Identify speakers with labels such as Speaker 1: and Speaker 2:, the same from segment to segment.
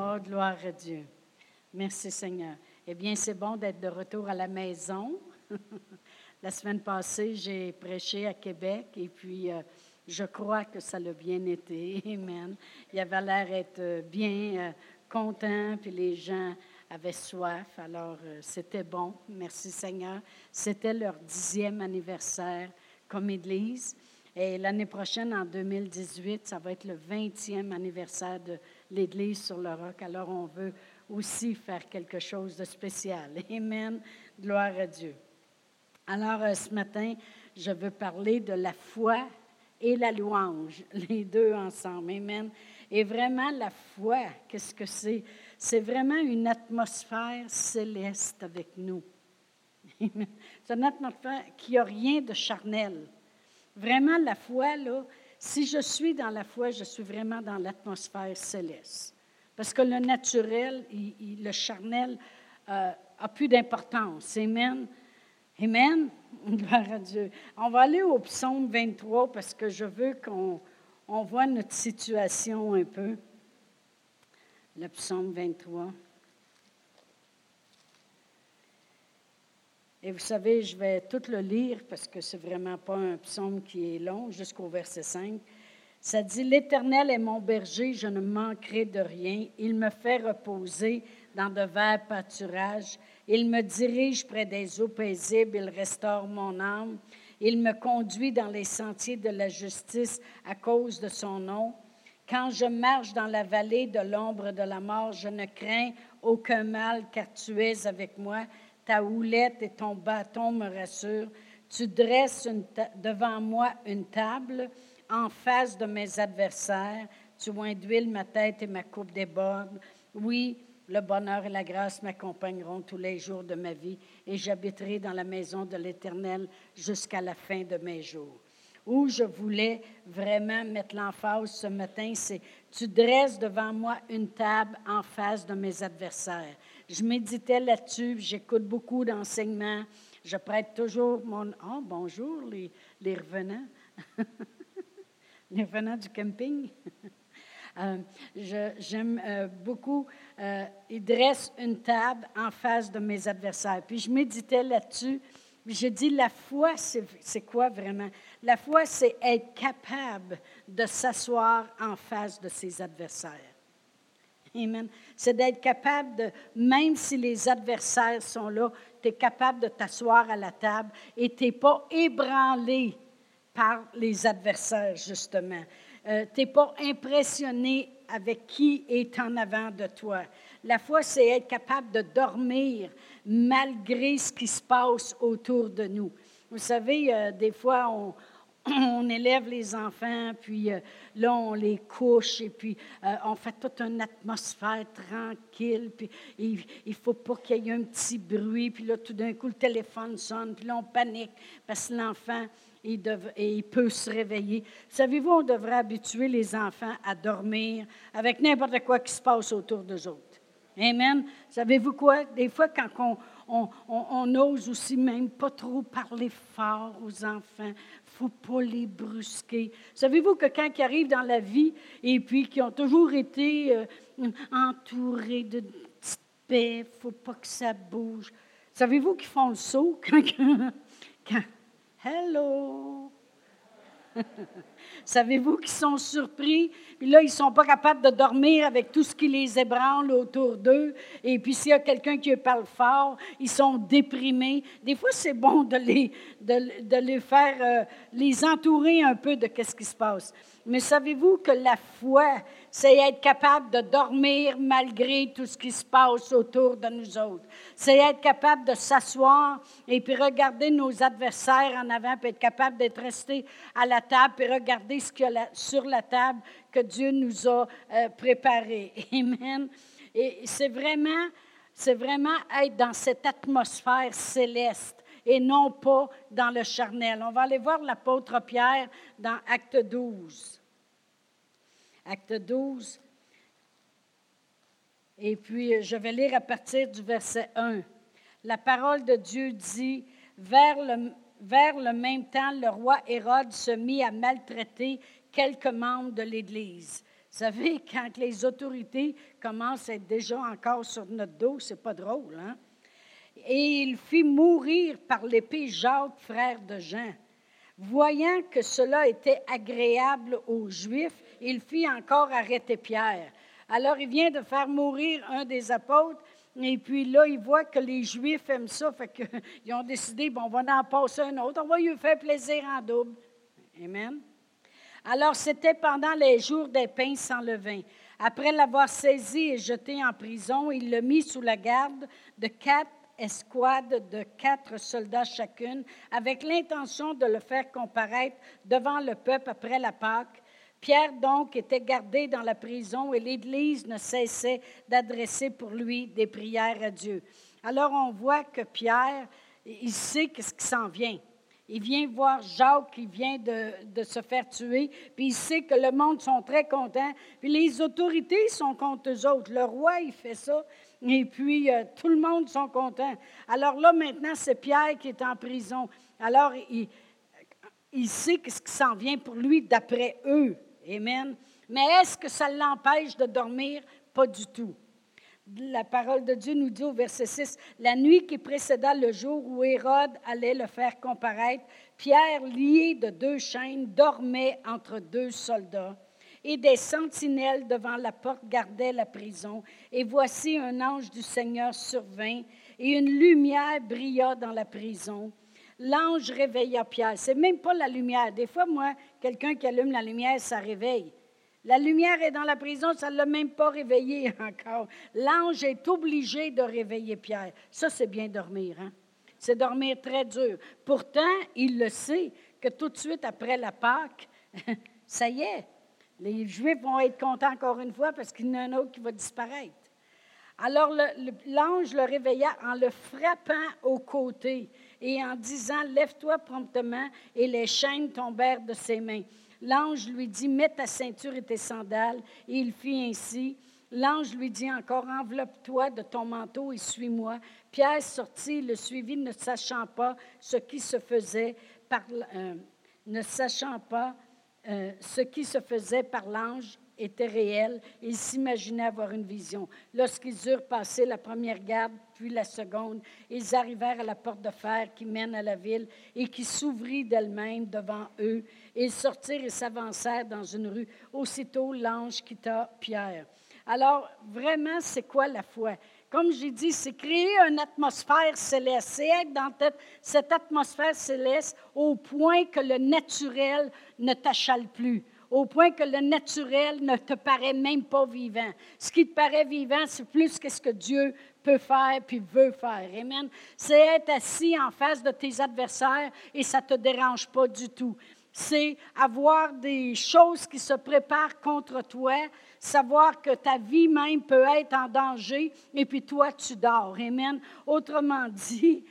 Speaker 1: Oh, gloire à Dieu. Merci Seigneur. Eh bien, c'est bon d'être de retour à la maison. la semaine passée, j'ai prêché à Québec et puis euh, je crois que ça l'a bien été. Amen. Il avait l'air d'être bien euh, content, puis les gens avaient soif. Alors, euh, c'était bon. Merci Seigneur. C'était leur dixième anniversaire comme Église. Et l'année prochaine, en 2018, ça va être le 20e anniversaire de l'Église sur le roc. Alors, on veut aussi faire quelque chose de spécial. Amen. Gloire à Dieu. Alors, euh, ce matin, je veux parler de la foi et la louange, les deux ensemble. Amen. Et vraiment, la foi, qu'est-ce que c'est? C'est vraiment une atmosphère céleste avec nous. C'est une atmosphère qui n'a rien de charnel. Vraiment, la foi, là, si je suis dans la foi, je suis vraiment dans l'atmosphère céleste. Parce que le naturel, le charnel, euh, a plus d'importance. Amen. Amen. Gloire à Dieu. On va aller au psaume 23 parce que je veux qu'on on voit notre situation un peu. Le psaume 23. Et vous savez, je vais tout le lire parce que c'est vraiment pas un psaume qui est long, jusqu'au verset 5. Ça dit L'Éternel est mon berger, je ne manquerai de rien. Il me fait reposer dans de verts pâturages. Il me dirige près des eaux paisibles. Il restaure mon âme. Il me conduit dans les sentiers de la justice à cause de son nom. Quand je marche dans la vallée de l'ombre de la mort, je ne crains aucun mal, car tu es avec moi. Ta houlette et ton bâton me rassurent. Tu dresses devant moi une table en face de mes adversaires. Tu d'huile ma tête et ma coupe déborde. Oui, le bonheur et la grâce m'accompagneront tous les jours de ma vie et j'habiterai dans la maison de l'Éternel jusqu'à la fin de mes jours. Où je voulais vraiment mettre l'emphase ce matin, c'est tu dresses devant moi une table en face de mes adversaires. Je méditais là-dessus, j'écoute beaucoup d'enseignements, je prête toujours mon... Oh, bonjour les, les revenants. les revenants du camping. Euh, j'aime euh, beaucoup. Euh, il dresse une table en face de mes adversaires. Puis je méditais là-dessus. Je dis, la foi, c'est quoi vraiment? La foi, c'est être capable de s'asseoir en face de ses adversaires. C'est d'être capable de, même si les adversaires sont là, tu es capable de t'asseoir à la table et tu n'es pas ébranlé par les adversaires, justement. Euh, tu n'es pas impressionné avec qui est en avant de toi. La foi, c'est être capable de dormir malgré ce qui se passe autour de nous. Vous savez, euh, des fois, on, on élève les enfants, puis euh, là, on les couche, et puis on fait toute une atmosphère tranquille, puis il ne faut pas qu'il y ait un petit bruit, puis là, tout d'un coup, le téléphone sonne, puis là, on panique, parce que l'enfant, et il peut se réveiller. Savez-vous, on devrait habituer les enfants à dormir avec n'importe quoi qui se passe autour d'eux autres. Amen. Savez-vous quoi? Des fois, quand on, on, ose aussi même pas trop parler fort aux enfants, faut pas les brusquer. Savez-vous que quand ils arrivent dans la vie et puis qui ont toujours été euh, entourés de petites paix, faut pas que ça bouge. Savez-vous qu'ils font le saut quand, quand Hello! Savez-vous qu'ils sont surpris? Puis là, ils ne sont pas capables de dormir avec tout ce qui les ébranle autour d'eux. Et puis, s'il y a quelqu'un qui parle fort, ils sont déprimés. Des fois, c'est bon de les, de, les faire, euh, les entourer un peu de ce qui se passe. Mais savez-vous que la foi, c'est être capable de dormir malgré tout ce qui se passe autour de nous autres. C'est être capable de s'asseoir et puis regarder nos adversaires en avant, puis être capable d'être resté à la table, puis regarder ce qu'il y a sur la table que Dieu nous a euh, préparé. Amen. Et c'est vraiment, c'est vraiment être dans cette atmosphère céleste et non pas dans le charnel. On va aller voir l'apôtre Pierre dans Acte 12. Acte 12. Et puis, je vais lire à partir du verset 1. La parole de Dieu dit, vers le, vers le même temps, le roi Hérode se mit à maltraiter quelques membres de l'Église. savez, quand les autorités commencent à être déjà encore sur notre dos, c'est pas drôle, hein? Et il fit mourir par l'épée Jacques, frère de Jean. Voyant que cela était agréable aux Juifs, il fit encore arrêter Pierre. Alors il vient de faire mourir un des apôtres, et puis là, il voit que les Juifs aiment ça, fait qu'ils ont décidé, bon, on va en passer un autre, on va lui faire plaisir en double. Amen. Alors c'était pendant les jours des pains sans levain. Après l'avoir saisi et jeté en prison, il le mit sous la garde de quatre escouades de quatre soldats chacune, avec l'intention de le faire comparaître devant le peuple après la Pâque. Pierre donc était gardé dans la prison et l'Église ne cessait d'adresser pour lui des prières à Dieu. Alors on voit que Pierre, il sait ce qui s'en vient. Il vient voir Jacques qui vient de, se faire tuer, puis il sait que le monde sont très contents, puis les autorités sont contre eux autres. Le roi, il fait ça, et puis euh, tout le monde sont contents. Alors là, maintenant, c'est Pierre qui est en prison. Alors, il, il sait ce qui s'en vient pour lui d'après eux. Amen. Mais est-ce que ça l'empêche de dormir? Pas du tout. La parole de Dieu nous dit au verset 6, La nuit qui précéda le jour où Hérode allait le faire comparaître, Pierre, lié de deux chaînes, dormait entre deux soldats. Et des sentinelles devant la porte gardaient la prison. Et voici un ange du Seigneur survint, et une lumière brilla dans la prison. L'ange réveilla Pierre. C'est même pas la lumière. Des fois, moi, quelqu'un qui allume la lumière, ça réveille. La lumière est dans la prison, ça ne l'a même pas réveillé encore. L'ange est obligé de réveiller Pierre. Ça, c'est bien dormir. Hein? C'est dormir très dur. Pourtant, il le sait que tout de suite après la Pâque, ça y est, les Juifs vont être contents encore une fois parce qu'il y en a un autre qui va disparaître. Alors l'ange le, réveilla en le frappant au côté et en disant, Lève-toi promptement, et les chaînes tombèrent de ses mains. L'ange lui dit, Mets ta ceinture et tes sandales, et il fit ainsi. L'ange lui dit encore, Enveloppe-toi de ton manteau et suis-moi. Pierre sortit, le suivit, ne sachant pas ce qui se faisait par, euh, euh, ce qui se faisait par l'ange était réel. Il s'imaginait avoir une vision. Lorsqu'ils eurent passé la première garde, puis la seconde, ils arrivèrent à la porte de fer qui mène à la ville et qui s'ouvrit d'elle-même devant eux. Ils sortirent et s'avancèrent dans une rue. Aussitôt, l'ange quitta Pierre. Alors, vraiment, c'est quoi la foi? Comme j'ai dit, c'est créer une atmosphère céleste. C'est être dans cette atmosphère céleste au point que le naturel ne t'achale plus au point que le naturel ne te paraît même pas vivant. Ce qui te paraît vivant, c'est plus que ce que Dieu peut faire puis veut faire. Amen. C'est être assis en face de tes adversaires et ça te dérange pas du tout. C'est avoir des choses qui se préparent contre toi, savoir que ta vie même peut être en danger et puis toi, tu dors. Amen. Autrement dit,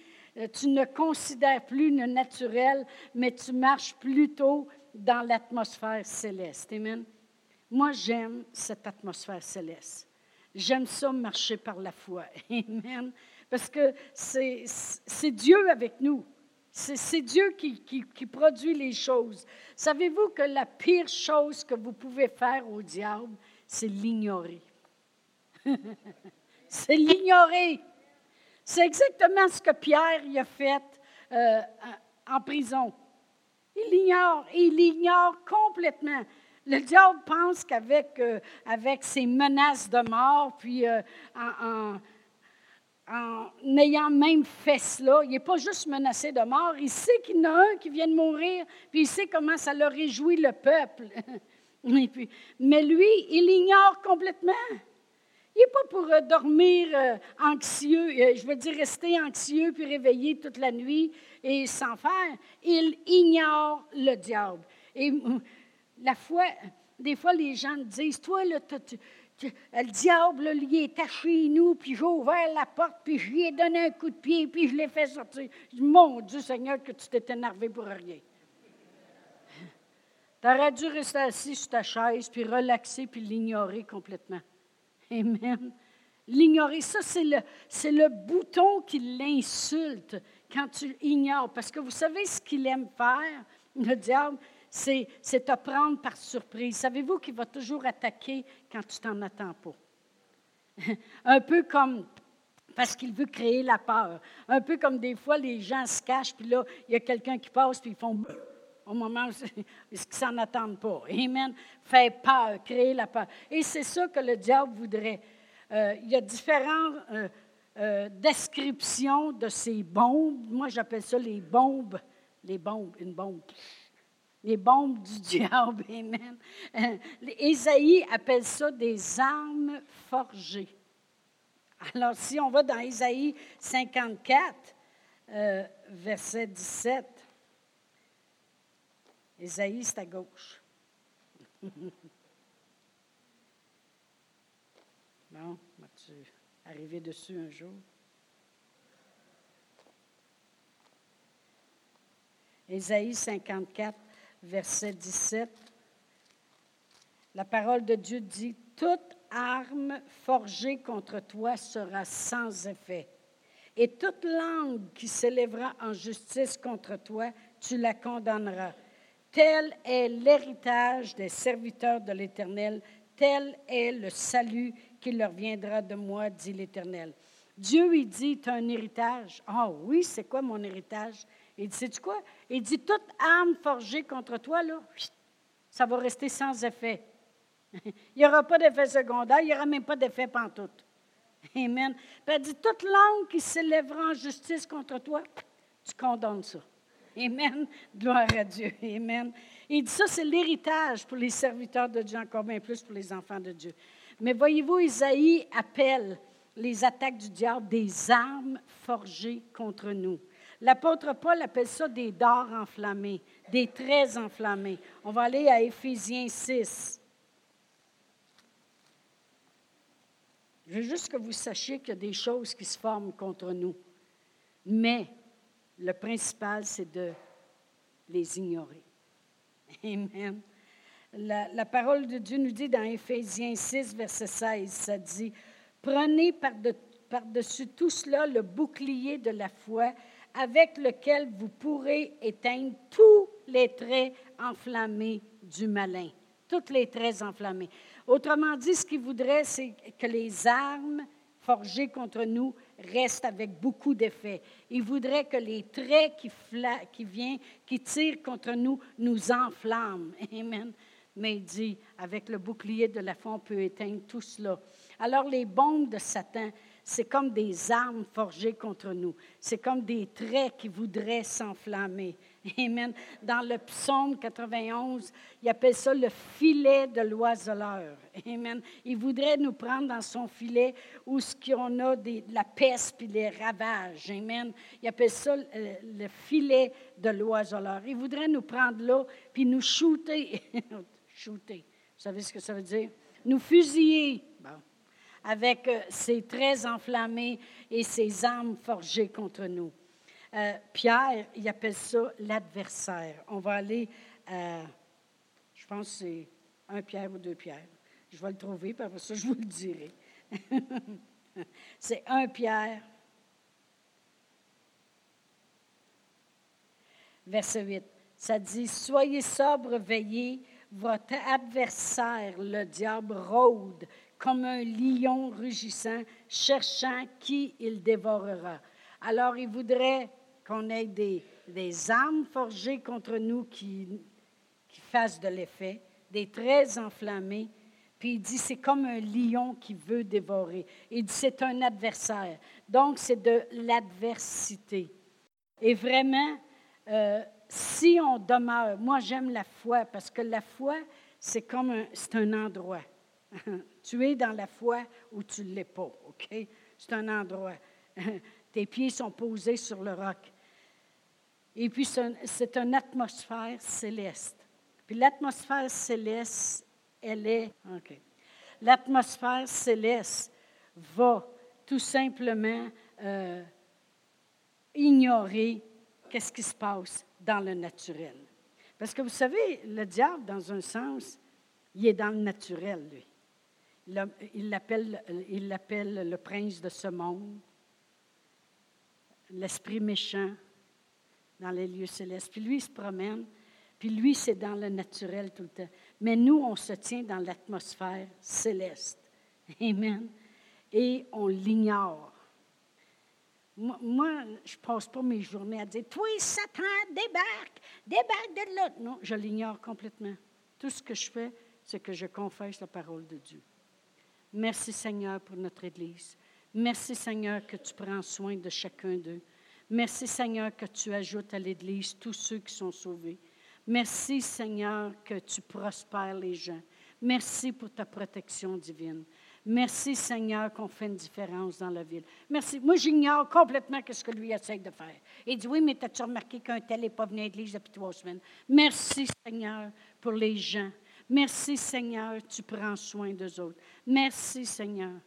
Speaker 1: tu ne considères plus le naturel, mais tu marches plutôt dans l'atmosphère céleste. Amen. Moi, j'aime cette atmosphère céleste. J'aime ça marcher par la foi. Amen. Parce que c'est Dieu avec nous. C'est Dieu qui, produit les choses. Savez-vous que la pire chose que vous pouvez faire au diable, c'est l'ignorer? c'est l'ignorer. C'est exactement ce que Pierre y a fait euh, en prison. Il l'ignore, il l'ignore complètement. Le diable pense qu'avec euh, ses menaces de mort, puis euh, en, ayant même fait cela, il n'est pas juste menacé de mort, il sait qu'il y en a un qui vient de mourir, puis il sait comment ça le réjouit le peuple. mais lui, il l'ignore complètement. Pour euh, dormir anxieux, je veux dire rester anxieux puis réveillé toute la nuit et sans faire, il ignore le diable. Et la foi, des fois, les gens disent, toi, le diable, il est à chez nous, puis j'ai ouvert la porte, puis je lui ai donné un coup de pied, puis je l'ai fait sortir. Mon Dieu Seigneur, que tu t'es énervé pour rien. Tu aurais dû rester assis sur ta chaise, puis relaxer, puis l'ignorer complètement. Amen. L'ignorer, ça, c'est le, bouton qui l'insulte quand tu ignores. Parce que vous savez ce qu'il aime faire, le diable, c'est te prendre par surprise. Savez-vous qu'il va toujours attaquer quand tu t'en attends pas? Un peu comme parce qu'il veut créer la peur. Un peu comme des fois, les gens se cachent, puis là, il y a quelqu'un qui passe, puis ils font au moment où ils s'en attendent pas? Amen. Fait peur, créer la peur. Et c'est ça que le diable voudrait. Euh, il y a différentes euh, euh, descriptions de ces bombes. Moi, j'appelle ça les bombes. Les bombes, une bombe. Les bombes du diable. Amen. Ésaïe appelle ça des armes forgées. Alors, si on va dans Isaïe 54, euh, verset 17, Isaïe, c'est à gauche. bon, vas-tu arriver dessus un jour? Ésaïe 54, verset 17. La parole de Dieu dit, Toute arme forgée contre toi sera sans effet. Et toute langue qui s'élèvera en justice contre toi, tu la condamneras. Tel est l'héritage des serviteurs de l'Éternel, tel est le salut qui leur viendra de moi, dit l'Éternel. Dieu, il dit, tu as un héritage. Ah oui, c'est quoi mon héritage? Il dit, sais-tu quoi? Il dit, toute arme forgée contre toi, là, ça va rester sans effet. Il n'y aura pas d'effet secondaire, il n'y aura même pas d'effet pantoute. Amen. Puis elle dit, toute langue qui s'élèvera en justice contre toi, tu condamnes ça. Amen. Gloire à Dieu. Amen. Il dit ça, c'est l'héritage pour les serviteurs de Dieu, encore bien plus pour les enfants de Dieu. Mais voyez-vous, Isaïe appelle les attaques du diable des armes forgées contre nous. L'apôtre Paul appelle ça des dards enflammés, des traits enflammés. On va aller à Éphésiens 6. Je veux juste que vous sachiez qu'il y a des choses qui se forment contre nous. Mais le principal, c'est de les ignorer. Amen. La, parole de Dieu nous dit dans Éphésiens 6, verset 16, ça dit, Prenez par-dessus tout cela le bouclier de la foi avec lequel vous pourrez éteindre tous les traits enflammés du malin. Tous les traits enflammés. Autrement dit, ce qu'il voudrait, c'est que les armes forgées contre nous restent avec beaucoup d'effet. Il voudrait que les traits qui, qui viennent, qui tirent contre nous, nous enflamment. Amen. Mais il dit, avec le bouclier de la foi, on peut éteindre tout cela. Alors les bombes de Satan, c'est comme des armes forgées contre nous. C'est comme des traits qui voudraient s'enflammer. Amen. Dans le psaume 91, il appelle ça le filet de l'oiseleur. Amen. Il voudrait nous prendre dans son filet où ce qu'on a de la peste puis les ravages. Amen. Il appelle ça euh, le, filet de l'oiseleur. Il voudrait nous prendre là puis nous shooter. shooter. Vous savez ce que ça veut dire? Nous fusiller. Avec euh, ses traits enflammés et ses armes forgées contre nous. Euh, Pierre, il appelle ça l'adversaire. On va aller à, je pense que c'est un Pierre ou deux Pierre. Je vais le trouver, puis après ça, je vous le dirai. c'est un Pierre. Verset 8. Ça dit Soyez sobre, veillez. Votre adversaire, le diable, rôde comme un lion rugissant, cherchant qui il dévorera. Alors, il voudrait qu'on ait des, armes forgées contre nous qui, qui fassent de l'effet, des traits enflammés. Puis il dit, c'est comme un lion qui veut dévorer. Il dit, c'est un adversaire. Donc, c'est de l'adversité. Et vraiment, euh, si on demeure, moi j'aime la foi parce que la foi, c'est comme un, c'est un endroit. tu es dans la foi ou tu ne l'es pas, OK? C'est un endroit. Tes pieds sont posés sur le roc. Et puis, c'est une atmosphère céleste. Puis l'atmosphère céleste, elle est... OK. L'atmosphère céleste va tout simplement euh, ignorer qu'est-ce qui se passe dans le naturel. Parce que vous savez, le diable, dans un sens, il est dans le naturel, lui. Il l'appelle, il l'appelle le prince de ce monde, l'esprit méchant, dans les lieux célestes. Puis lui, il se promène. Puis lui, c'est dans le naturel tout le temps. Mais nous, on se tient dans l'atmosphère céleste. Amen. Et on l'ignore. Moi, je ne passe pas mes journées à dire Toi, Satan, débarque, débarque de là. Non, je l'ignore complètement. Tout ce que je fais, c'est que je confesse la parole de Dieu. Merci Seigneur pour notre Église. Merci Seigneur que tu prends soin de chacun d'eux. Merci Seigneur que tu ajoutes à l'Église tous ceux qui sont sauvés. Merci Seigneur que tu prospères les gens. Merci pour ta protection divine. Merci Seigneur qu'on fait une différence dans la ville. Merci. Moi, j'ignore complètement ce que lui essaie de faire. Il dit, oui, mais as-tu remarqué qu'un tel n'est pas venu à l'église depuis trois semaines? Merci Seigneur pour les gens. Merci Seigneur, tu prends soin d'eux autres. Merci Seigneur.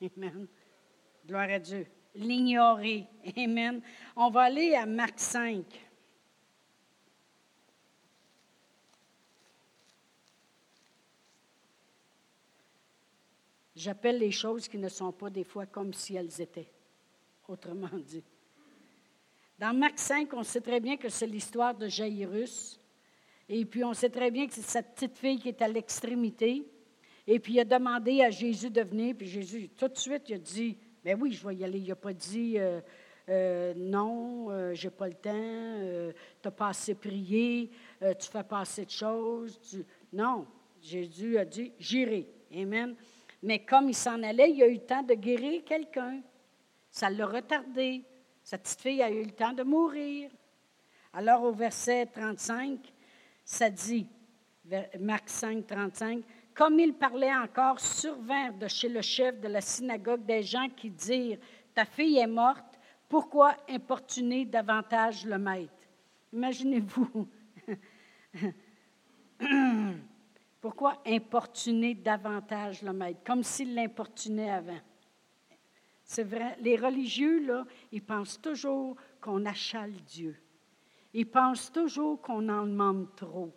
Speaker 1: Amen. Gloire à Dieu. L'ignorer. Amen. On va aller à Marc 5. J'appelle les choses qui ne sont pas des fois comme si elles étaient, autrement dit. Dans Marc 5, on sait très bien que c'est l'histoire de Jairus. Et puis, on sait très bien que c'est cette petite fille qui est à l'extrémité. Et puis, il a demandé à Jésus de venir. Puis, Jésus, tout de suite, il a dit Mais ben oui, je vais y aller. Il n'a pas dit euh, euh, Non, euh, je n'ai pas le temps, tu n'as pas assez prié, tu fais pas assez de choses. Non, Jésus a dit J'irai. Amen. Mais comme il s'en allait, il a eu le temps de guérir quelqu'un. Ça l'a retardé. Cette petite fille a eu le temps de mourir. Alors au verset 35, ça dit, Marc 5, 35, comme il parlait encore, survinrent de chez le chef de la synagogue des gens qui dirent, ta fille est morte, pourquoi importuner davantage le maître? Imaginez-vous. Pourquoi importuner davantage le maître, comme s'il l'importunait avant? C'est vrai, les religieux, là, ils pensent toujours qu'on achale Dieu. Ils pensent toujours qu'on en demande trop.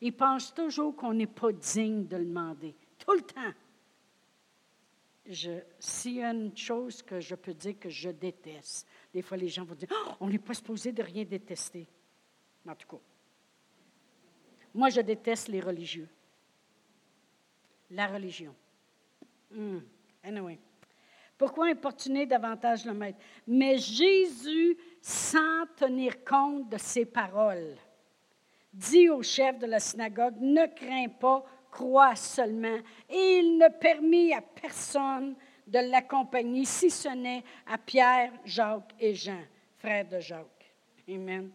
Speaker 1: Ils pensent toujours qu'on n'est pas digne de le demander. Tout le temps. S'il y a une chose que je peux dire que je déteste, des fois les gens vont dire oh, on n'est pas supposé de rien détester. En tout cas, moi je déteste les religieux la religion. Hmm. Anyway. Pourquoi importuner davantage le maître? Mais Jésus, sans tenir compte de ses paroles, dit au chef de la synagogue, ne crains pas, crois seulement. Et il ne permit à personne de l'accompagner, si ce n'est à Pierre, Jacques et Jean, frères de Jacques. Amen.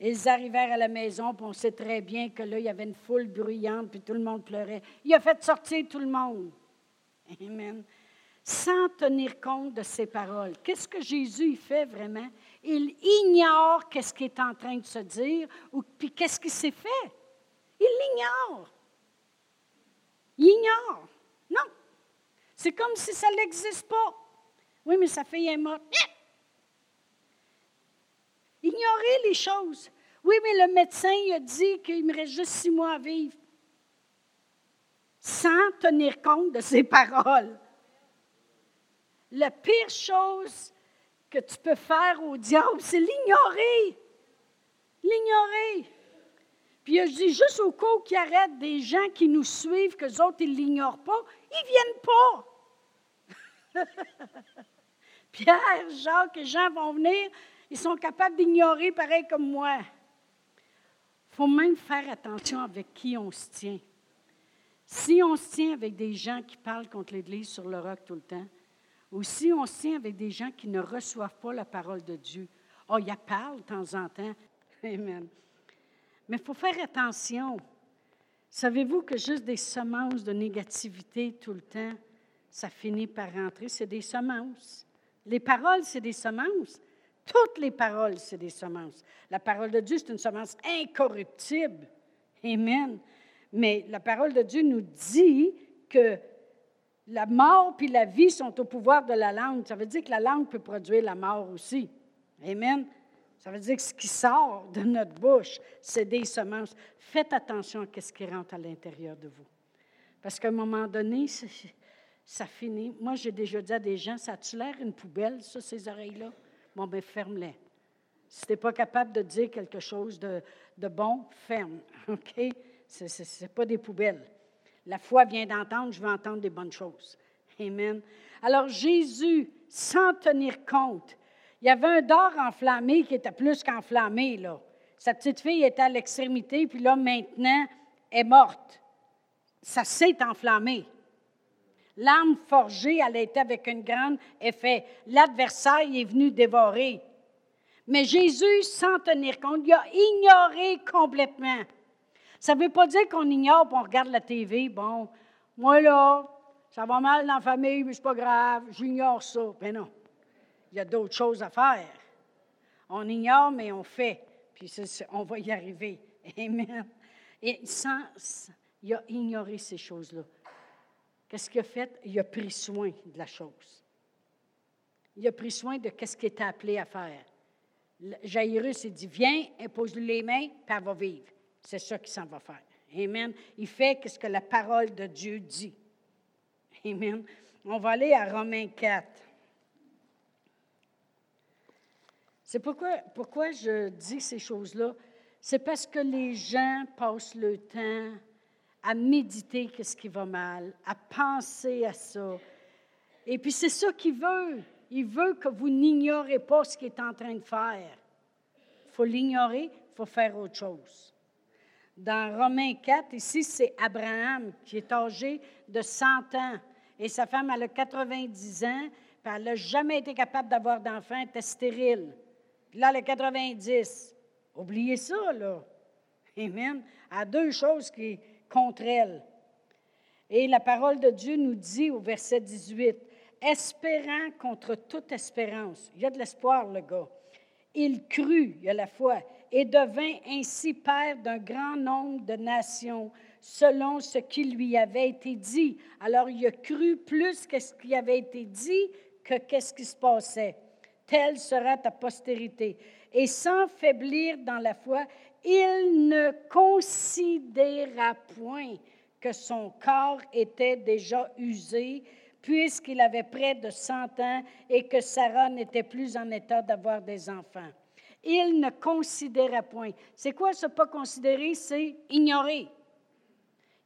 Speaker 1: Ils arrivèrent à la maison, puis on sait très bien que là, il y avait une foule bruyante, puis tout le monde pleurait. Il a fait sortir tout le monde. Amen. Sans tenir compte de ses paroles. Qu'est-ce que Jésus fait vraiment? Il ignore qu'est-ce qui est en train de se dire, ou puis qu'est-ce qui s'est fait. Il l'ignore. Il ignore. Non. C'est comme si ça n'existe pas. Oui, mais sa fille est morte. Ignorer les choses. Oui, mais le médecin il a dit qu'il me reste juste six mois à vivre. Sans tenir compte de ses paroles. La pire chose que tu peux faire au diable, c'est l'ignorer. L'ignorer. Puis je dis juste au cas qui arrête des gens qui nous suivent, que les autres, ils ne l'ignorent pas, ils ne viennent pas. Pierre, Jacques et Jean vont venir, ils sont capables d'ignorer pareil comme moi. Il faut même faire attention avec qui on se tient. Si on se tient avec des gens qui parlent contre l'Église sur le roc tout le temps, ou si on se tient avec des gens qui ne reçoivent pas la parole de Dieu, oh, il y a parle de temps en temps. Amen. Mais il faut faire attention. Savez-vous que juste des semences de négativité tout le temps, ça finit par rentrer? C'est des semences. Les paroles, c'est des semences. Toutes les paroles, c'est des semences. La parole de Dieu, c'est une semence incorruptible. Amen. Mais la parole de Dieu nous dit que la mort puis la vie sont au pouvoir de la langue. Ça veut dire que la langue peut produire la mort aussi. Amen. Ça veut dire que ce qui sort de notre bouche, c'est des semences. Faites attention à ce qui rentre à l'intérieur de vous. Parce qu'à un moment donné, ça finit. Moi, j'ai déjà dit à des gens, ça a-tu l'air une poubelle, ça, ces oreilles-là? Bon, bien, ferme-les. Si tu n'es pas capable de dire quelque chose de, de bon, ferme. OK? Ce n'est pas des poubelles. La foi vient d'entendre, je veux entendre des bonnes choses. Amen. Alors Jésus, sans tenir compte, il y avait un dard enflammé qui était plus qu'enflammé, là. Sa petite fille était à l'extrémité, puis là, maintenant, est morte. Ça s'est enflammé. L'arme forgée, elle été avec un grand effet. L'adversaire est venu dévorer. Mais Jésus, sans tenir compte, il a ignoré complètement. Ça ne veut pas dire qu'on ignore et on regarde la TV. Bon, moi là, ça va mal dans la famille, mais c'est pas grave, j'ignore ça. Mais ben non, il y a d'autres choses à faire. On ignore, mais on fait. Puis on va y arriver. Amen. Et sans, il a ignoré ces choses-là. Qu'est-ce qu'il a fait? Il a pris soin de la chose. Il a pris soin de ce qu'il était appelé à faire. Jairus, il dit, viens, impose-lui les mains, puis elle va vivre. C'est ça qu'il s'en va faire. Amen. Il fait ce que la parole de Dieu dit. Amen. On va aller à Romains 4. C'est pourquoi, pourquoi je dis ces choses-là? C'est parce que les gens passent le temps à méditer qu'est-ce qui va mal, à penser à ça. Et puis c'est ça qu'il veut. Il veut que vous n'ignorez pas ce qu'il est en train de faire. Il faut l'ignorer, il faut faire autre chose. Dans Romains 4, ici, c'est Abraham qui est âgé de 100 ans. Et sa femme, elle a 90 ans, puis elle n'a jamais été capable d'avoir d'enfant, elle était stérile. Puis là, elle a 90. Oubliez ça, là. Amen. A deux choses qui contre elle. Et la parole de Dieu nous dit au verset 18, espérant contre toute espérance. Il y a de l'espoir, le gars. Il crut, il y a la foi, et devint ainsi père d'un grand nombre de nations, selon ce qui lui avait été dit. Alors il a cru plus que ce qui avait été dit que qu'est-ce qui se passait. Telle sera ta postérité. Et sans faiblir dans la foi, il ne considéra point que son corps était déjà usé puisqu'il avait près de 100 ans et que Sarah n'était plus en état d'avoir des enfants. Il ne considérait point. C'est quoi ce pas considérer? C'est ignorer.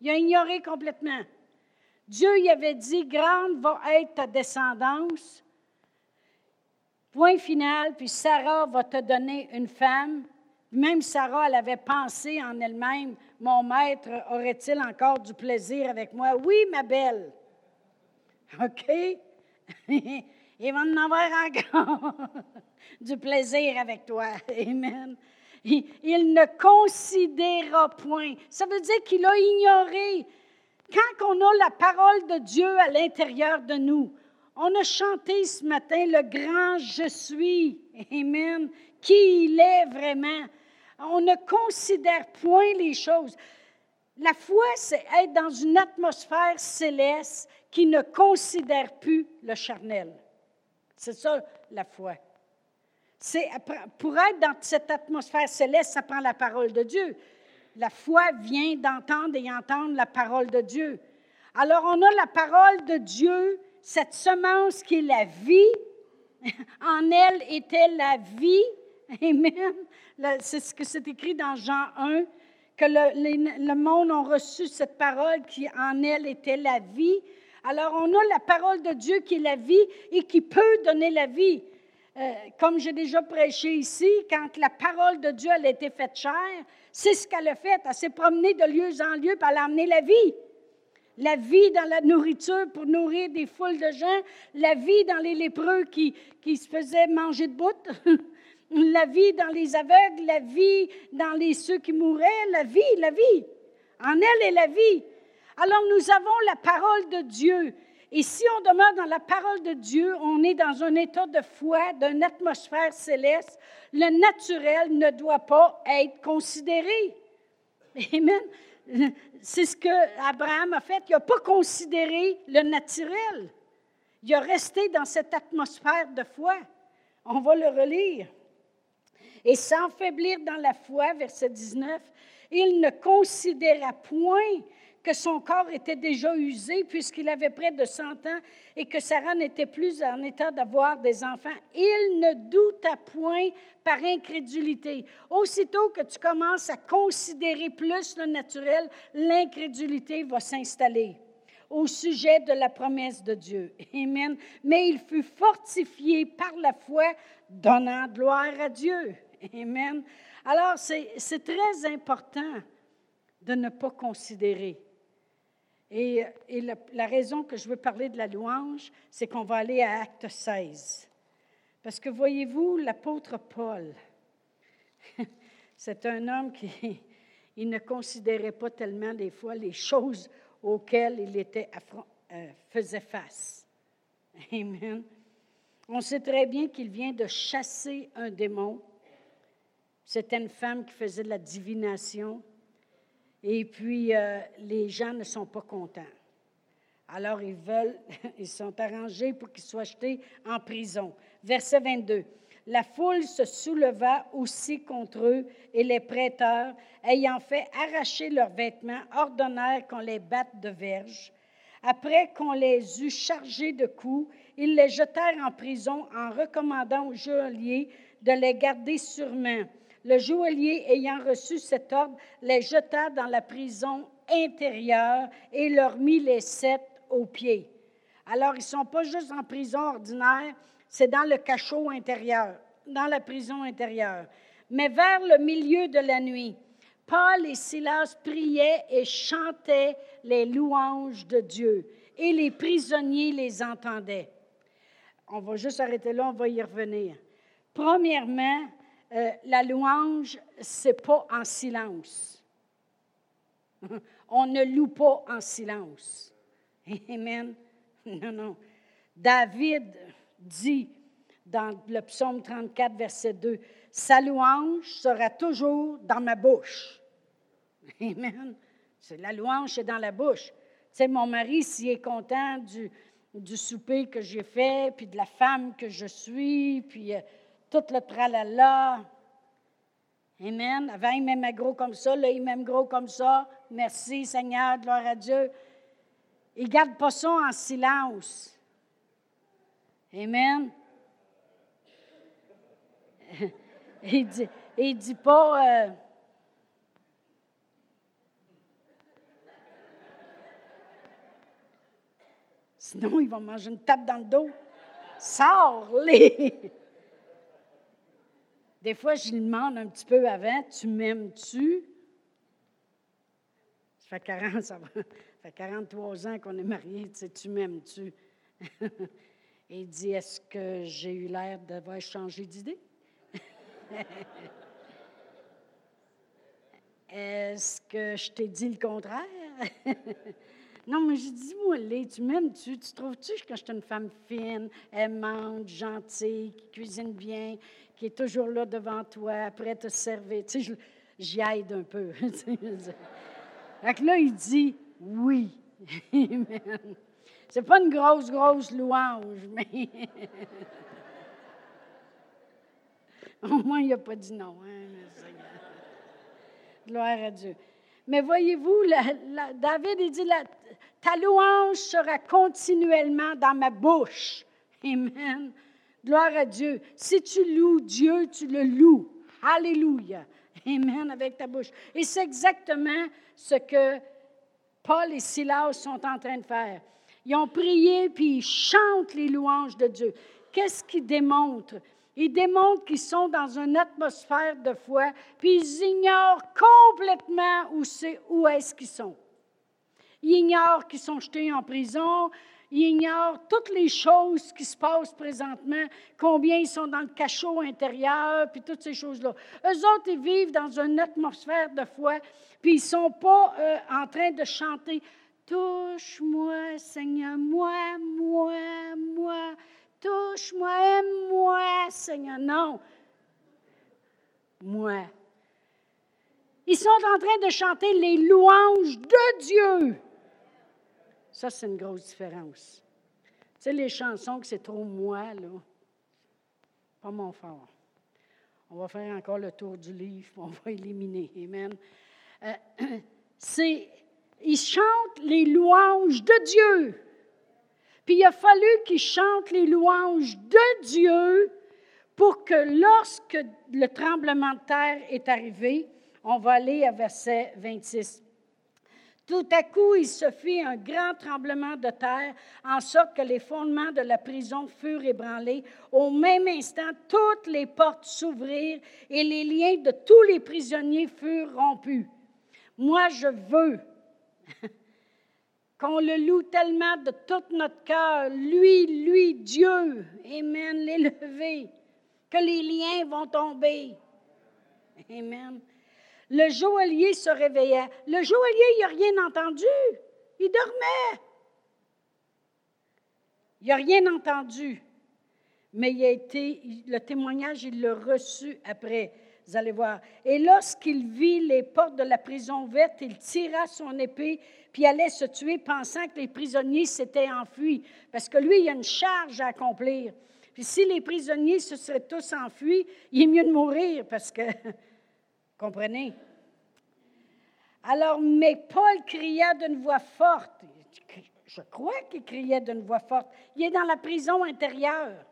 Speaker 1: Il a ignoré complètement. Dieu y avait dit, grande va être ta descendance. Point final, puis Sarah va te donner une femme. Même Sarah, elle avait pensé en elle-même, mon maître aurait-il encore du plaisir avec moi? Oui, ma belle. OK? Il va en avoir encore du plaisir avec toi. Amen. Il, ne considéra point. Ça veut dire qu'il a ignoré. Quand on a la parole de Dieu à l'intérieur de nous, on a chanté ce matin le grand je suis. Amen. Qui il est vraiment? On ne considère point les choses. La foi, c'est être dans une atmosphère céleste qui ne considère plus le charnel. C'est ça la foi. C'est, pour être dans cette atmosphère céleste, ça prend la parole de Dieu. La foi vient d'entendre et entendre la parole de Dieu. Alors on a la parole de Dieu, cette semence qui est la vie. En elle était la vie. Amen. C'est ce que c'est écrit dans Jean 1, que le, monde a reçu cette parole qui en elle était la vie. Alors, on a la parole de Dieu qui est la vie et qui peut donner la vie. Euh, comme j'ai déjà prêché ici, quand la parole de Dieu a été faite chair, c'est ce qu'elle a fait. Elle s'est promenée de lieu en lieu, pour elle a amené la vie. La vie dans la nourriture pour nourrir des foules de gens, la vie dans les lépreux qui, qui se faisaient manger de bout, la vie dans les aveugles, la vie dans les ceux qui mouraient, la vie, la vie. En elle est la vie. Alors nous avons la parole de Dieu. Et si on demeure dans la parole de Dieu, on est dans un état de foi, d'une atmosphère céleste. Le naturel ne doit pas être considéré. Amen. C'est ce que Abraham a fait. Il n'a pas considéré le naturel. Il a resté dans cette atmosphère de foi. On va le relire. Et sans faiblir dans la foi, verset 19, il ne considéra point que son corps était déjà usé puisqu'il avait près de 100 ans et que Sarah n'était plus en état d'avoir des enfants. Il ne douta point par incrédulité. Aussitôt que tu commences à considérer plus le naturel, l'incrédulité va s'installer au sujet de la promesse de Dieu. Amen. Mais il fut fortifié par la foi, donnant gloire à Dieu. Amen. Alors, c'est très important de ne pas considérer. Et, la, raison que je veux parler de la louange, c'est qu'on va aller à Acte 16. Parce que voyez-vous, l'apôtre Paul, c'est un homme qui ne considérait pas tellement des fois les choses auxquelles il était euh, faisait face. Amen. On sait très bien qu'il vient de chasser un démon. C'était une femme qui faisait de la divination. Et puis, euh, les gens ne sont pas contents. Alors, ils veulent, ils sont arrangés pour qu'il soit jeté en prison. Verset 22. La foule se souleva aussi contre eux et les prêteurs, ayant fait arracher leurs vêtements, ordonnèrent qu'on les batte de verge. Après qu'on les eut chargés de coups, ils les jetèrent en prison en recommandant au geôlier de les garder sûrement. Le joaillier, ayant reçu cet ordre, les jeta dans la prison intérieure et leur mit les sept aux pieds. Alors, ils ne sont pas juste en prison ordinaire, c'est dans le cachot intérieur, dans la prison intérieure. Mais vers le milieu de la nuit, Paul et Silas priaient et chantaient les louanges de Dieu, et les prisonniers les entendaient. On va juste arrêter là, on va y revenir. Premièrement, euh, la louange, c'est pas en silence. On ne loue pas en silence. Amen. Non, non. David dit dans le psaume 34, verset 2, Sa louange sera toujours dans ma bouche. Amen. La louange, c'est dans la bouche. Tu sais, mon mari, s'il est content du, du souper que j'ai fait, puis de la femme que je suis, puis euh, tout le tralala. Amen. Avant, il m'aimait gros comme ça. Là, il m'aime gros comme ça. Merci, Seigneur. Gloire à Dieu. Il ne garde pas ça en silence. Amen. il dit, il dit pas. Euh, sinon, il va manger une tape dans le dos. Sors-les! Des fois, je lui demande un petit peu avant, tu m'aimes-tu? Ça fait, 40, ça, fait 43 ans qu'on est mariés, tu sais, tu m'aimes-tu? Et il dit, est-ce que j'ai eu l'air d'avoir changé d'idée? est-ce que je t'ai dit le contraire? non, mais je dis, moi, tu m'aimes-tu? Tu trouves-tu que je suis une femme fine, aimante, gentille, qui cuisine bien, qui est toujours là devant toi, prêt à te servir. Tu sais, j'y aide un peu. fait que là, il dit oui. Amen. C'est pas une grosse, grosse louange, mais. Au moins, il n'a pas dit non. Hein, Gloire à Dieu. Mais voyez-vous, David, il dit Ta louange sera continuellement dans ma bouche. Amen. Gloire à Dieu. Si tu loues Dieu, tu le loues. Alléluia. Amen avec ta bouche. Et c'est exactement ce que Paul et Silas sont en train de faire. Ils ont prié puis ils chantent les louanges de Dieu. Qu'est-ce qu'ils démontrent? Ils démontrent qu'ils sont dans une atmosphère de foi, puis ils ignorent complètement où, est-ce qu'ils sont. Ils ignorent qu'ils sont jetés en prison, ils ignorent toutes les choses qui se passent présentement, combien ils sont dans le cachot intérieur, puis toutes ces choses-là. Eux autres, ils vivent dans une atmosphère de foi, puis ils ne sont pas euh, en train de chanter Touche-moi, Seigneur, moi, moi, moi, touche-moi, aime-moi, Seigneur. Non, moi. Ils sont en train de chanter les louanges de Dieu. Ça, c'est une grosse différence. Tu sais, les chansons que c'est trop moi, là, pas mon fort. On va faire encore le tour du livre, on va éliminer. Amen. Euh, c'est, ils chantent les louanges de Dieu. Puis il a fallu qu'ils chantent les louanges de Dieu pour que lorsque le tremblement de terre est arrivé, on va aller à verset 26. Tout à coup, il se fit un grand tremblement de terre, en sorte que les fondements de la prison furent ébranlés. Au même instant, toutes les portes s'ouvrirent et les liens de tous les prisonniers furent rompus. Moi, je veux qu'on le loue tellement de tout notre cœur, lui, lui, Dieu, Amen, l'élever, que les liens vont tomber. Amen. Le joaillier se réveillait. Le joaillier, il n'a rien entendu. Il dormait. Il n'a rien entendu. Mais il a été, le témoignage, il l'a reçu après. Vous allez voir. Et lorsqu'il vit les portes de la prison ouvertes, il tira son épée, puis allait se tuer, pensant que les prisonniers s'étaient enfuis. Parce que lui, il a une charge à accomplir. Puis si les prisonniers se seraient tous enfuis, il est mieux de mourir, parce que, comprenez? Alors, mais Paul cria d'une voix forte. Je crois qu'il criait d'une voix forte. Il est dans la prison intérieure.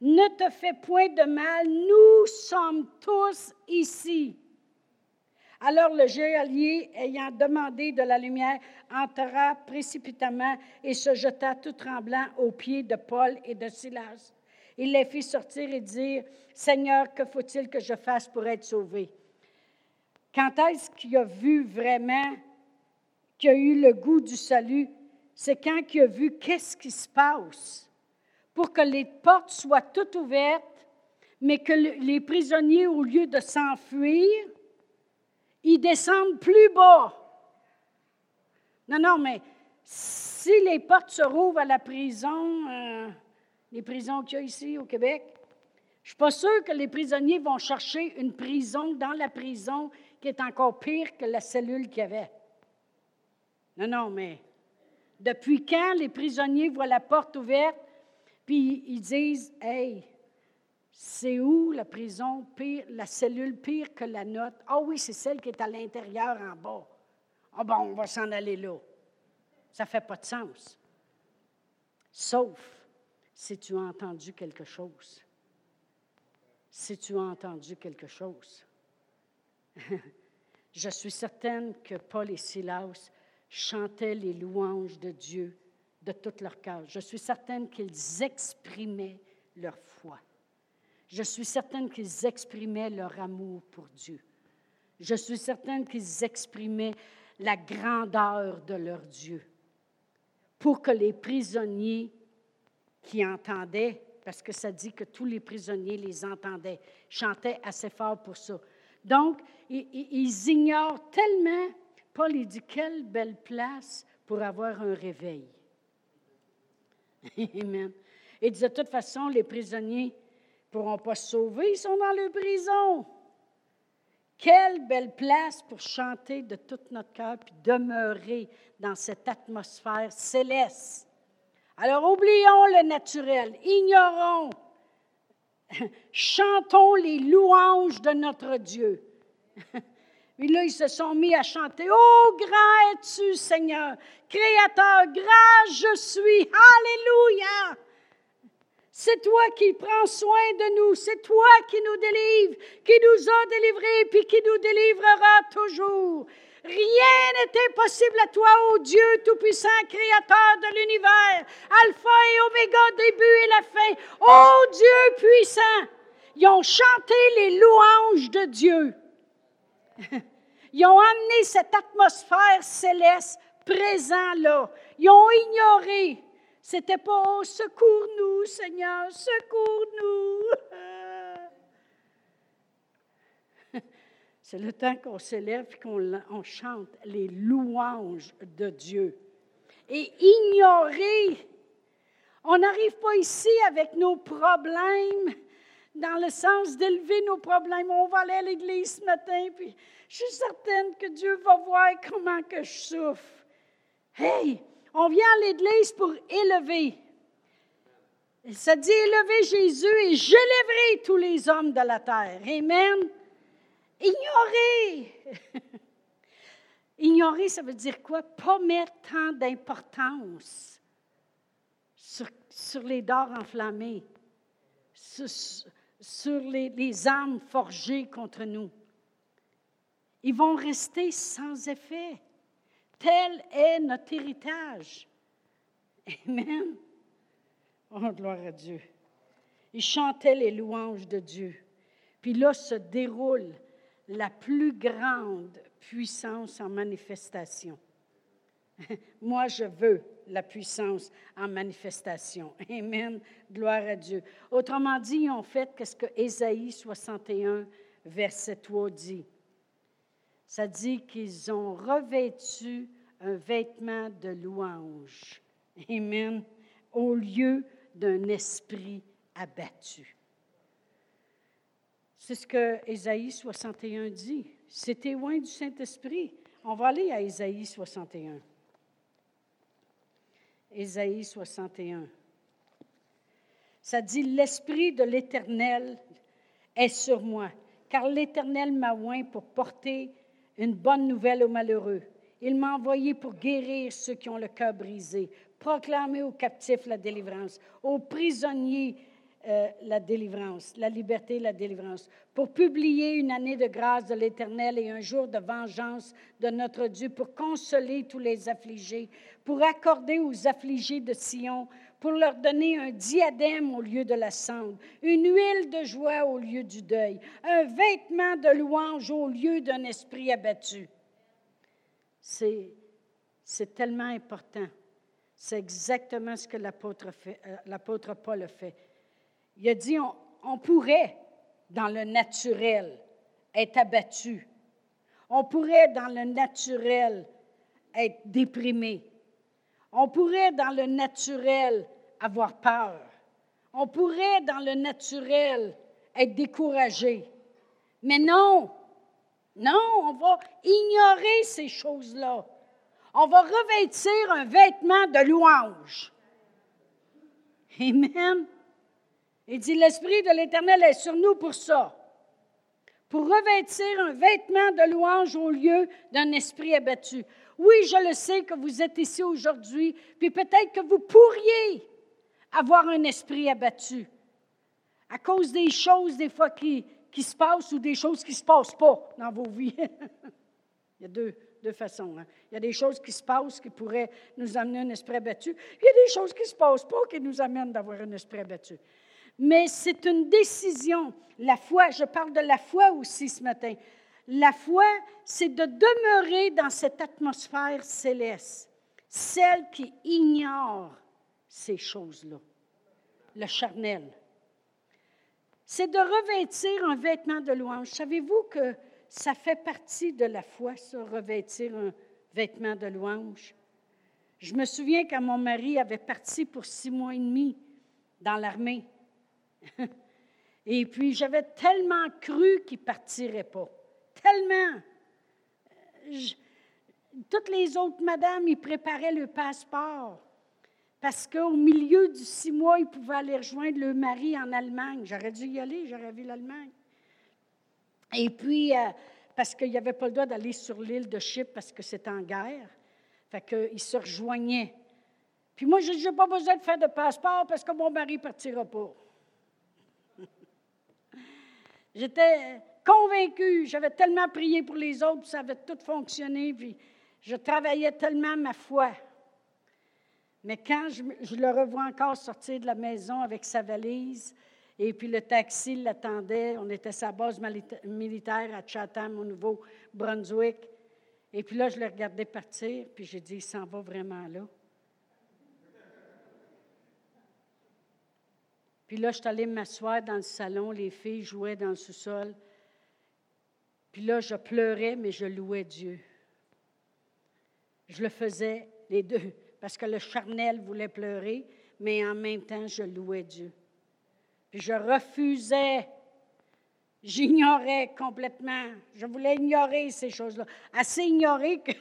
Speaker 1: Ne te fais point de mal, nous sommes tous ici. Alors le geôlier, ayant demandé de la lumière, entra précipitamment et se jeta tout tremblant aux pieds de Paul et de Silas. Il les fit sortir et dire, Seigneur, que faut-il que je fasse pour être sauvé? Quand est-ce qu'il a vu vraiment, qu'il a eu le goût du salut? C'est quand il a vu qu'est-ce qui se passe pour que les portes soient toutes ouvertes, mais que les prisonniers, au lieu de s'enfuir, ils descendent plus bas. Non, non, mais si les portes se rouvrent à la prison, euh, les prisons qu'il y a ici au Québec, je ne suis pas sûre que les prisonniers vont chercher une prison dans la prison qui est encore pire que la cellule qu'il y avait. Non, non, mais depuis quand les prisonniers voient la porte ouverte puis ils disent Hey, c'est où la prison pire, la cellule pire que la note? Ah oui, c'est celle qui est à l'intérieur en bas. Ah bon, on va s'en aller là. Ça ne fait pas de sens. Sauf si tu as entendu quelque chose. Si tu as entendu quelque chose. Je suis certaine que Paul et Silas chantaient les louanges de Dieu de tout leur cœur. Je suis certaine qu'ils exprimaient leur foi. Je suis certaine qu'ils exprimaient leur amour pour Dieu. Je suis certaine qu'ils exprimaient la grandeur de leur Dieu pour que les prisonniers qui entendaient, parce que ça dit que tous les prisonniers les entendaient, chantaient assez fort pour ça. Donc, ils, ignorent tellement, Paul il dit, quelle belle place pour avoir un réveil. Amen. Et de toute façon, les prisonniers ne pourront pas se sauver, ils sont dans leur prison. Quelle belle place pour chanter de tout notre cœur puis demeurer dans cette atmosphère céleste. Alors oublions le naturel, ignorons, chantons les louanges de notre Dieu. Et là, ils se sont mis à chanter Oh, grand es-tu, Seigneur, Créateur, grand je suis. Alléluia. C'est toi qui prends soin de nous, c'est toi qui nous délivres, qui nous a délivrés, puis qui nous délivrera toujours. Rien n'est impossible à toi, ô Dieu Tout-Puissant, Créateur de l'univers, Alpha et Oméga, début et la fin. Ô Dieu puissant, ils ont chanté les louanges de Dieu. Ils ont amené cette atmosphère céleste présent là. Ils ont ignoré. C'était pas oh, secours-nous, Seigneur, secours-nous. C'est le temps qu'on s'élève et qu'on chante les louanges de Dieu. Et ignorer. On n'arrive pas ici avec nos problèmes dans le sens d'élever nos problèmes. On va aller à l'église ce matin, puis je suis certaine que Dieu va voir comment que je souffre. Hey, on vient à l'église pour élever. Ça dit élever Jésus et j'élèverai tous les hommes de la terre. Amen. Ignorer. Ignorer, ça veut dire quoi? Pas mettre tant d'importance sur, les dards enflammés, sur, sur les, les armes forgées contre nous. Ils vont rester sans effet. Tel est notre héritage. Amen. Oh, gloire à Dieu. Ils chantaient les louanges de Dieu. Puis là se déroule la plus grande puissance en manifestation. Moi, je veux la puissance en manifestation. Amen. Gloire à Dieu. Autrement dit, ils ont fait ce que Ésaïe 61, verset 3 dit? Ça dit qu'ils ont revêtu un vêtement de louange. Amen. Au lieu d'un esprit abattu. C'est ce que Ésaïe 61 dit. C'est loin du Saint-Esprit. On va aller à Ésaïe 61. Ésaïe 61. Ça dit, L'Esprit de l'Éternel est sur moi, car l'Éternel m'a oint pour porter une bonne nouvelle aux malheureux. Il m'a envoyé pour guérir ceux qui ont le cœur brisé, proclamer aux captifs la délivrance, aux prisonniers euh, la délivrance, la liberté, la délivrance, pour publier une année de grâce de l'Éternel et un jour de vengeance de notre Dieu, pour consoler tous les affligés, pour accorder aux affligés de Sion, pour leur donner un diadème au lieu de la cendre, une huile de joie au lieu du deuil, un vêtement de louange au lieu d'un esprit abattu. C'est, c'est tellement important. C'est exactement ce que l'apôtre, euh, l'apôtre Paul a fait. Il a dit, on, pourrait, dans le naturel, être abattu. On pourrait, dans le naturel, être déprimé. On pourrait, dans le naturel, avoir peur. On pourrait, dans le naturel, être découragé. Mais non, non, on va ignorer ces choses-là. On va revêtir un vêtement de louange. Amen. Il dit, l'Esprit de l'Éternel est sur nous pour ça, pour revêtir un vêtement de louange au lieu d'un esprit abattu. Oui, je le sais que vous êtes ici aujourd'hui, puis peut-être que vous pourriez avoir un esprit abattu à cause des choses des fois qui, qui se passent ou des choses qui ne se passent pas dans vos vies. Il y a deux, deux façons. Hein. Il y a des choses qui se passent qui pourraient nous amener un esprit abattu. Il y a des choses qui ne se passent pas qui nous amènent d'avoir un esprit abattu mais c'est une décision. La foi, je parle de la foi aussi ce matin. La foi, c'est de demeurer dans cette atmosphère céleste, celle qui ignore ces choses-là, le charnel. C'est de revêtir un vêtement de louange. Savez-vous que ça fait partie de la foi, ça, revêtir un vêtement de louange? Je me souviens quand mon mari avait parti pour six mois et demi dans l'armée. Et puis, j'avais tellement cru qu'il ne partirait pas. Tellement. toutes les autres madames, ils préparaient le passeport. Parce qu'au milieu du six mois, ils pouvaient aller rejoindre le mari en Allemagne. J'aurais dû y aller, j'aurais vu l'Allemagne. Et puis, euh, parce qu'il n'y avait pas le droit d'aller sur l'île de Chypre parce que c'était en guerre. Fait qu'ils se rejoignaient. Puis moi, je n'ai pas besoin de faire de passeport parce que mon mari ne partira pas. J'étais convaincue, j'avais tellement prié pour les autres, puis ça avait tout fonctionné, puis je travaillais tellement ma foi. Mais quand je, le revois encore sortir de la maison avec sa valise, et puis le taxi l'attendait, on était à sa base militaire à Chatham, au Nouveau-Brunswick. Et puis là, je le regardais partir, puis j'ai dit, il s'en va vraiment là. Puis là, je suis allée m'asseoir dans le salon, les filles jouaient dans le sous-sol. Puis là, je pleurais, mais je louais Dieu. Je le faisais les deux, parce que le charnel voulait pleurer, mais en même temps, je louais Dieu. Puis je refusais, j'ignorais complètement, je voulais ignorer ces choses-là. Assez ignorer que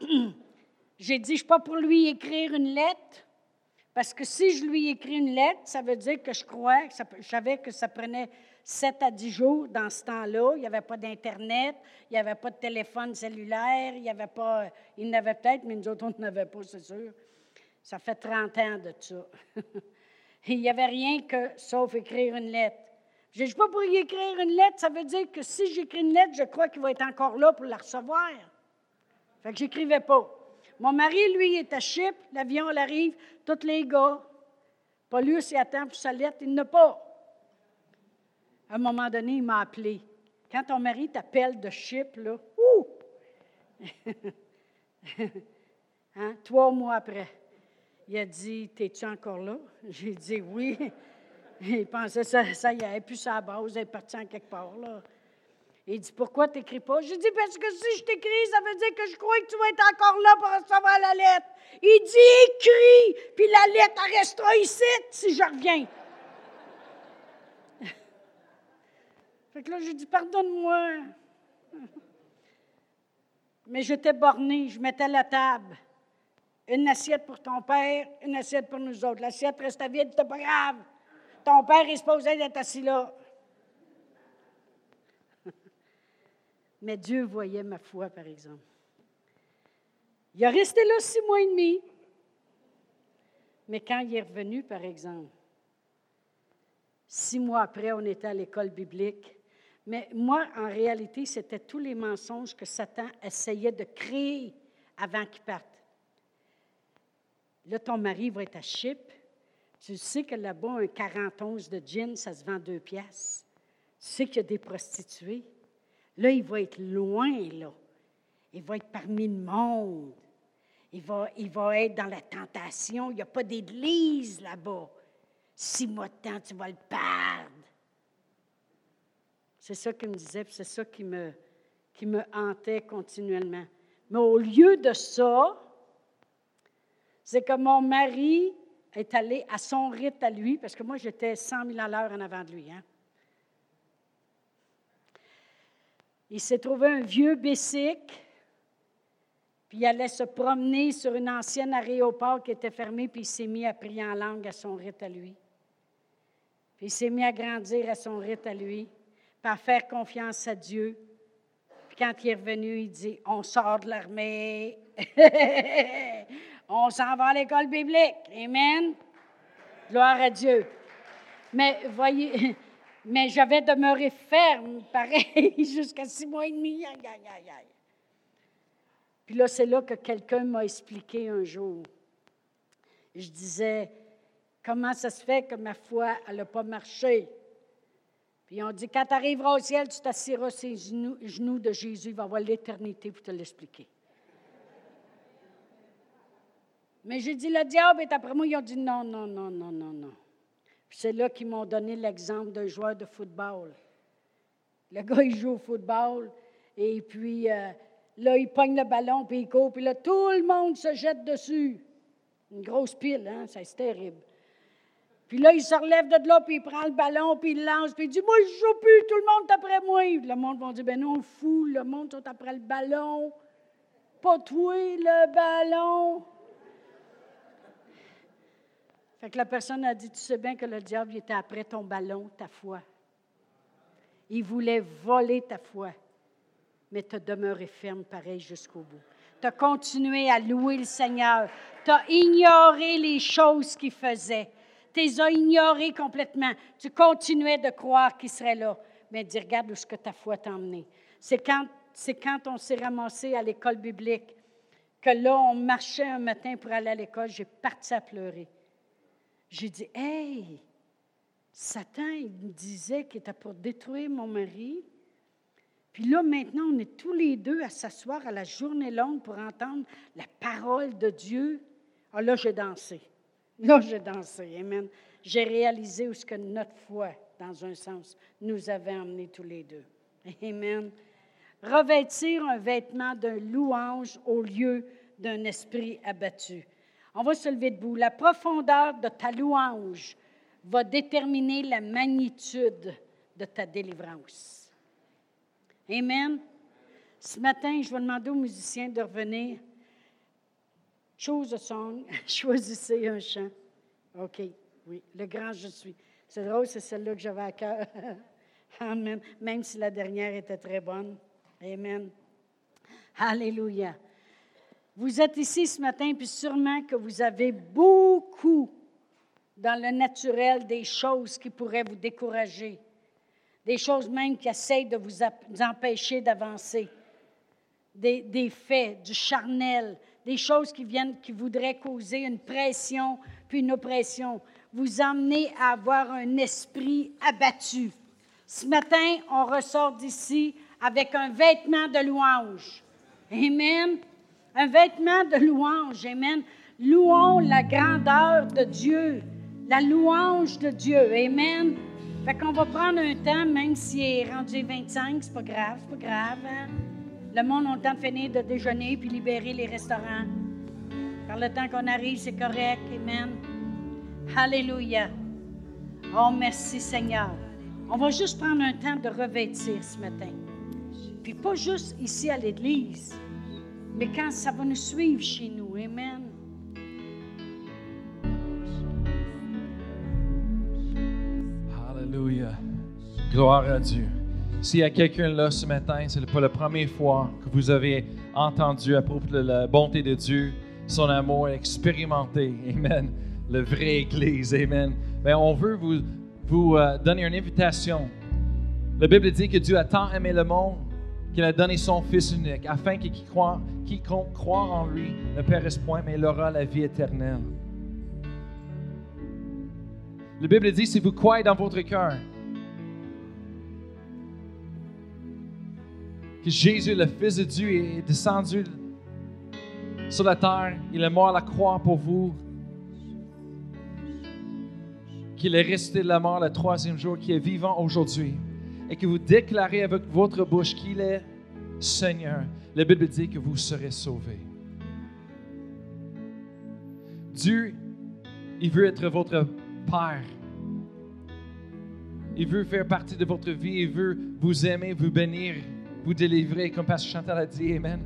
Speaker 1: j'ai dit, je ne suis pas pour lui écrire une lettre Parce que si je lui écris une lettre, ça veut dire que je crois, que je savais que ça prenait 7 à 10 jours dans ce temps-là. Il n'y avait pas d'Internet, il n'y avait pas de téléphone cellulaire, il n'y avait pas. Il n'avait peut-être, mais nous autres, on n'avait pas, c'est sûr. Ça fait 30 ans de ça. il n'y avait rien que sauf écrire une lettre. Je ne pas pour y écrire une lettre, ça veut dire que si j'écris une lettre, je crois qu'il va être encore là pour la recevoir. Fait que j'écrivais pas. Mon mari, lui, est à Chypre, l'avion, arrive, tous les gars. Paulus, il attend pour sa lettre, il n'a pas. À un moment donné, il m'a appelé. Quand ton mari t'appelle de Chypre, là, ouh! hein? Trois mois après, il a dit T'es-tu encore là? J'ai dit Oui. Il pensait ça, ça y est, puis ça base, il est parti en quelque part. Là. Il dit Pourquoi tu n'écris pas? Je dis Parce que si je t'écris, ça veut dire que je crois que tu vas être encore là pour recevoir la lettre. Il dit Écris, puis la lettre restera ici si je reviens. fait que là, j'ai dit Pardonne-moi. Mais j'étais borné, je mettais la table. Une assiette pour ton père, une assiette pour nous autres. L'assiette restait vide, c'était pas grave. Ton père est supposé d'être assis là. Mais Dieu voyait ma foi, par exemple. Il a resté là six mois et demi. Mais quand il est revenu, par exemple, six mois après, on était à l'école biblique. Mais moi, en réalité, c'était tous les mensonges que Satan essayait de créer avant qu'il parte. Là, ton mari va être à. Tu sais que là-bas, un 41 de gin, ça se vend deux piastres. Tu sais qu'il y a des prostituées. Là, il va être loin, là. Il va être parmi le monde. Il va, être dans la tentation. Il n'y a pas d'église là-bas. Six mois de temps, tu vas le perdre. C'est ça qu'il me disait, c'est ça qui me, qui me hantait continuellement. Mais au lieu de ça, c'est que mon mari est allé à son rythme à lui, parce que moi, j'étais 100 000 à l'heure en avant de lui. Hein? Il s'est trouvé un vieux bicycle, puis il allait se promener sur une ancienne aéroport qui était fermée, puis il s'est mis à prier en langue à son rythme à lui. Puis il s'est mis à grandir à son rythme à lui, puis faire confiance à Dieu. Puis quand il est revenu, il dit On sort de l'armée. On s'en va à l'école biblique. Amen. Gloire à Dieu. Mais voyez, mais j'avais demeuré ferme, pareil, jusqu'à six mois et demi. Aïe, aïe, aïe, aïe. Puis là, c'est là que quelqu'un m'a expliqué un jour. Je disais, comment ça se fait que ma foi, elle n'a pas marché? Puis on dit, quand tu arriveras au ciel, tu t'assiras sur les genoux, genoux de Jésus, il va avoir l'éternité pour te l'expliquer. Mais j'ai dit, le diable est après moi. Ils ont dit, non, non, non, non, non, non. C'est là qu'ils m'ont donné l'exemple d'un joueur de football. Le gars, il joue au football, et puis euh, là, il pogne le ballon, puis il court, puis là, tout le monde se jette dessus. Une grosse pile, hein? C'est terrible. Puis là, il se relève de là, puis il prend le ballon, puis il lance, puis il dit Moi, je joue plus, tout le monde est après moi. le monde va dire Ben non, fou, le monde est après le ballon. Pas toi, le ballon. Fait que la personne a dit, tu sais bien que le diable était après ton ballon, ta foi. Il voulait voler ta foi, mais tu as demeuré ferme pareil jusqu'au bout. Tu as continué à louer le Seigneur. Tu as ignoré les choses qu'il faisait. Tu les as ignorées complètement. Tu continuais de croire qu'il serait là. Mais dis, regarde où ce que ta foi t'a emmené. C'est quand, c'est quand on s'est ramassé à l'école biblique que là, on marchait un matin pour aller à l'école, j'ai parti à pleurer. J'ai dit, hey, Satan, il me disait qu'il était pour détruire mon mari. Puis là, maintenant, on est tous les deux à s'asseoir à la journée longue pour entendre la parole de Dieu. Ah là, j'ai dansé. Là, j'ai dansé. Amen. J'ai réalisé où ce notre foi, dans un sens, nous avait emmenés tous les deux. Amen. Revêtir un vêtement d'un louange au lieu d'un esprit abattu. On va se lever debout. La profondeur de ta louange va déterminer la magnitude de ta délivrance. Amen. Ce matin, je vais demander aux musiciens de revenir. Chose a song, choisissez un chant. OK, oui. Le grand je suis. C'est drôle, c'est celle-là que j'avais à cœur. Amen. Même si la dernière était très bonne. Amen. Alléluia. Vous êtes ici ce matin, puis sûrement que vous avez beaucoup dans le naturel des choses qui pourraient vous décourager, des choses même qui essayent de vous empêcher d'avancer, des, des, faits, du charnel, des choses qui viennent, qui voudraient causer une pression, puis une oppression, vous emmener à avoir un esprit abattu. Ce matin, on ressort d'ici avec un vêtement de louange. Amen. Un vêtement de louange. Amen. Louons la grandeur de Dieu, la louange de Dieu. Amen. Fait qu'on va prendre un temps, même s'il est rendu 25, c'est pas grave, c'est pas grave. Hein? Le monde a le temps de finir de déjeuner puis libérer les restaurants. Par le temps qu'on arrive, c'est correct. Amen. Alléluia. Oh, merci Seigneur. On va juste prendre un temps de revêtir ce matin. Puis pas juste ici à l'Église, mais quand ça va nous suivre chez nous. Amen.
Speaker 2: Alléluia. Gloire à Dieu. S'il y a quelqu'un là ce matin, c'est pas la première fois que vous avez entendu à propos de la bonté de Dieu, son amour expérimenté. Amen. Le vrai Église. Amen. Mais on veut vous, vous euh, donner une invitation. La Bible dit que Dieu a tant aimé le monde qu'il a donné son Fils unique, afin que quiconque croit en lui ne périsse point, mais il aura la vie éternelle. La Bible dit, si vous croyez dans votre cœur que Jésus, le Fils de Dieu, est descendu sur la terre, il est mort à la croix pour vous, qu'il est resté de la mort le troisième jour, qu'il est vivant aujourd'hui, et que vous déclarez avec votre bouche qu'il est Seigneur, la Bible dit que vous serez sauvés. Dieu, il veut être votre Père. Il veut faire partie de votre vie. Il veut vous aimer, vous bénir, vous délivrer, comme Pasteur Chantal a dit. Amen.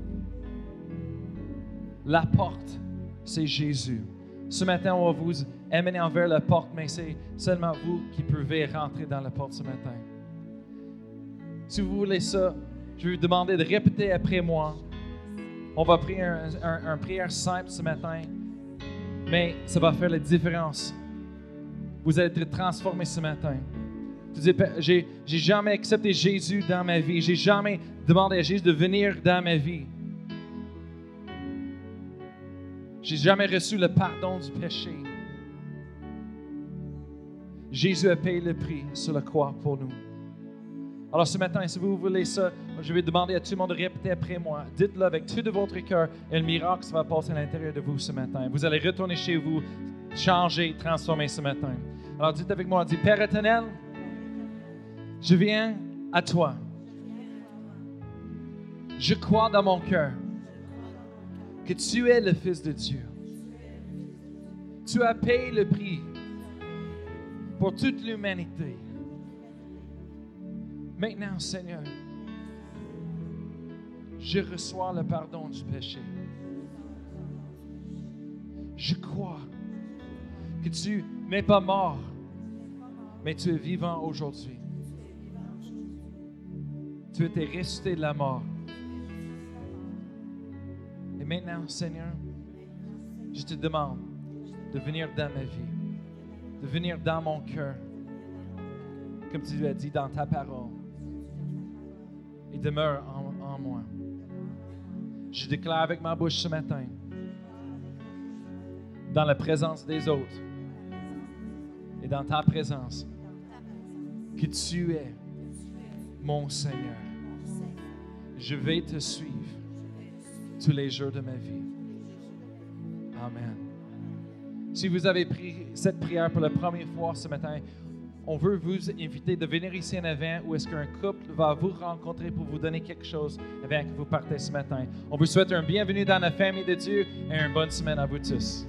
Speaker 2: La porte, c'est Jésus. Ce matin, on va vous amener envers la porte, mais c'est seulement vous qui pouvez rentrer dans la porte ce matin. Si vous voulez ça, je vais vous demander de répéter après moi. On va prier un, prière simple ce matin, mais ça va faire la différence. Vous allez être transformé ce matin. J'ai jamais accepté Jésus dans ma vie. J'ai jamais demandé à Jésus de venir dans ma vie. J'ai jamais reçu le pardon du péché. Jésus a payé le prix sur la croix pour nous. Alors ce matin, si vous voulez ça, je vais demander à tout le monde de répéter après moi. Dites-le avec tout de votre cœur et le miracle va passer à l'intérieur de vous ce matin. Vous allez retourner chez vous, changer, transformer ce matin. Alors dites avec moi, dites Père éternel, je viens à toi. Je crois dans mon cœur que tu es le Fils de Dieu. Tu as payé le prix pour toute l'humanité. Maintenant, Seigneur, je reçois le pardon du péché. Je crois que tu n'es pas mort, mais tu es vivant aujourd'hui. Tu étais resté de la mort. Et maintenant, Seigneur, je te demande de venir dans ma vie, de venir dans mon cœur, comme tu l'as dit dans ta parole demeure en, moi. Je déclare avec ma bouche ce matin, dans la présence des autres et dans ta présence, que tu es mon Seigneur. Je vais te suivre tous les jours de ma vie. Amen. Si vous avez pris cette prière pour la première fois ce matin, on veut vous inviter de venir ici en avant où est-ce qu'un couple va vous rencontrer pour vous donner quelque chose avant que vous partez ce matin. On vous souhaite un bienvenue dans la famille de Dieu et une bonne semaine à vous tous.